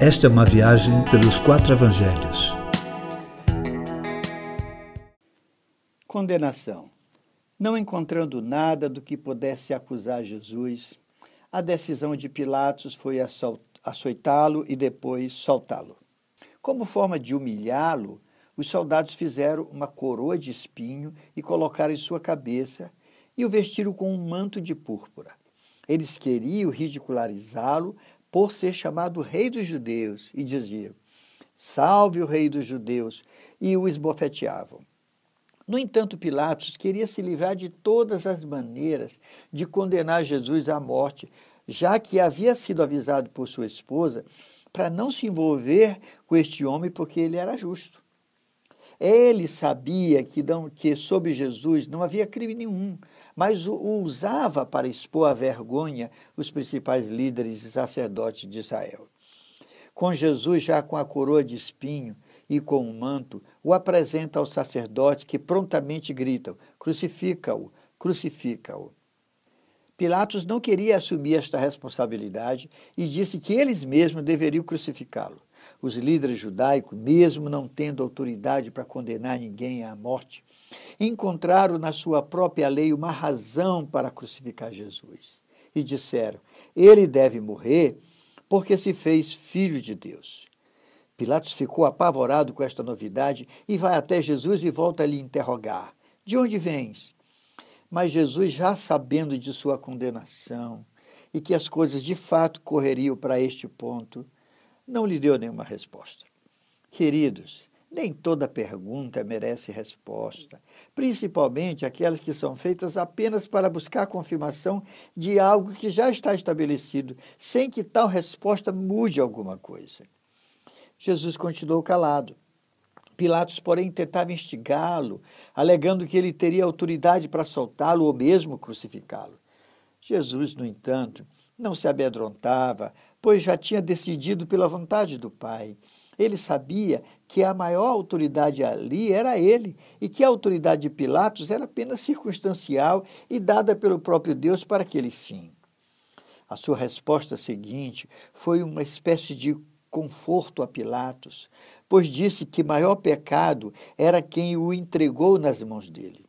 Esta é uma viagem pelos quatro evangelhos. Condenação. Não encontrando nada do que pudesse acusar Jesus, a decisão de Pilatos foi açoitá-lo e depois soltá-lo. Como forma de humilhá-lo, os soldados fizeram uma coroa de espinho e colocaram em sua cabeça e o vestiram com um manto de púrpura. Eles queriam ridicularizá-lo por ser chamado Rei dos Judeus e diziam: Salve o Rei dos Judeus! E o esbofeteavam. No entanto, Pilatos queria se livrar de todas as maneiras de condenar Jesus à morte, já que havia sido avisado por sua esposa para não se envolver com este homem porque ele era justo. Ele sabia que, não, que sob Jesus não havia crime nenhum, mas o, usava para expor à vergonha os principais líderes e sacerdotes de Israel. Com Jesus já com a coroa de espinho e com o manto, o apresenta aos sacerdotes que prontamente gritam: crucifica-o, crucifica-o. Pilatos não queria assumir esta responsabilidade e disse que eles mesmos deveriam crucificá-lo. Os líderes judaicos, mesmo não tendo autoridade para condenar ninguém à morte, encontraram na sua própria lei uma razão para crucificar Jesus. E disseram: ele deve morrer porque se fez filho de Deus. Pilatos ficou apavorado com esta novidade e vai até Jesus e volta a lhe interrogar: De onde vens? Mas Jesus, já sabendo de sua condenação e que as coisas de fato correriam para este ponto, não lhe deu nenhuma resposta. Queridos, nem toda pergunta merece resposta, principalmente aquelas que são feitas apenas para buscar confirmação de algo que já está estabelecido, sem que tal resposta mude alguma coisa. Jesus continuou calado. Pilatos, porém, tentava instigá-lo, alegando que ele teria autoridade para soltá-lo ou mesmo crucificá-lo. Jesus, no entanto, não se amedrontava, pois já tinha decidido pela vontade do Pai. Ele sabia que a maior autoridade ali era ele e que a autoridade de Pilatos era apenas circunstancial e dada pelo próprio Deus para aquele fim. A sua resposta seguinte foi uma espécie de conforto a Pilatos, pois disse que maior pecado era quem o entregou nas mãos dele.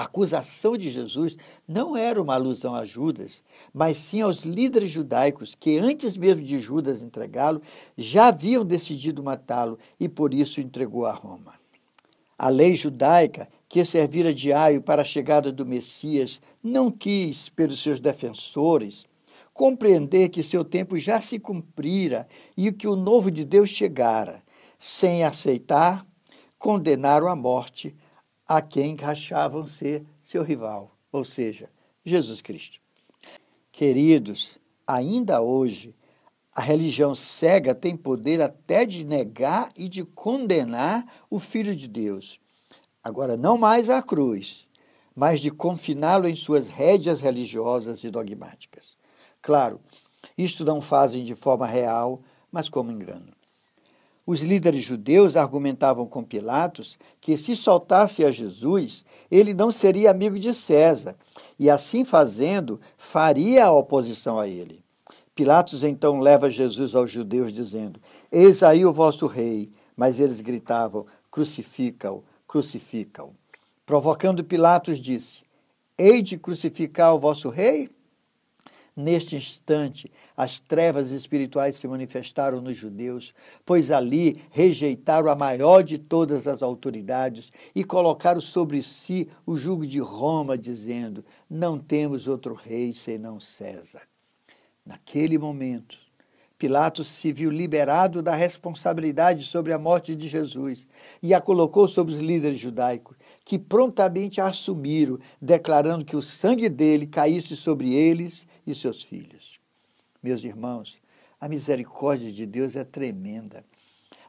A acusação de Jesus não era uma alusão a Judas, mas sim aos líderes judaicos que, antes mesmo de Judas entregá-lo, já haviam decidido matá-lo e por isso entregou a Roma. A lei judaica, que servira de aio para a chegada do Messias, não quis, pelos seus defensores, compreender que seu tempo já se cumprira e que o novo de Deus chegara, sem aceitar, condenaram à morte a quem achavam ser seu rival, ou seja, Jesus Cristo. Queridos, ainda hoje, a religião cega tem poder até de negar e de condenar o Filho de Deus. Agora, não mais à cruz, mas de confiná-lo em suas rédeas religiosas e dogmáticas. Claro, isto não fazem de forma real, mas como engano. Os líderes judeus argumentavam com Pilatos que, se soltasse a Jesus, ele não seria amigo de César, e assim fazendo, faria a oposição a ele. Pilatos então leva Jesus aos judeus, dizendo: Eis aí o vosso rei. Mas eles gritavam: Crucifica-o, crucifica-o. Provocando Pilatos, disse: Hei de crucificar o vosso rei? Neste instante, as trevas espirituais se manifestaram nos judeus, pois ali rejeitaram a maior de todas as autoridades e colocaram sobre si o jugo de Roma, dizendo: Não temos outro rei senão César. Naquele momento, Pilatos se viu liberado da responsabilidade sobre a morte de Jesus e a colocou sobre os líderes judaicos, que prontamente a assumiram, declarando que o sangue dele caísse sobre eles e seus filhos. Meus irmãos, a misericórdia de Deus é tremenda.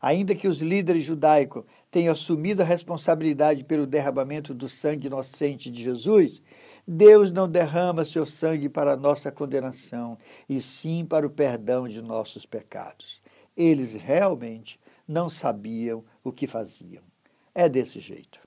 Ainda que os líderes judaicos tenham assumido a responsabilidade pelo derramamento do sangue inocente de Jesus, Deus não derrama seu sangue para nossa condenação, e sim para o perdão de nossos pecados. Eles realmente não sabiam o que faziam. É desse jeito.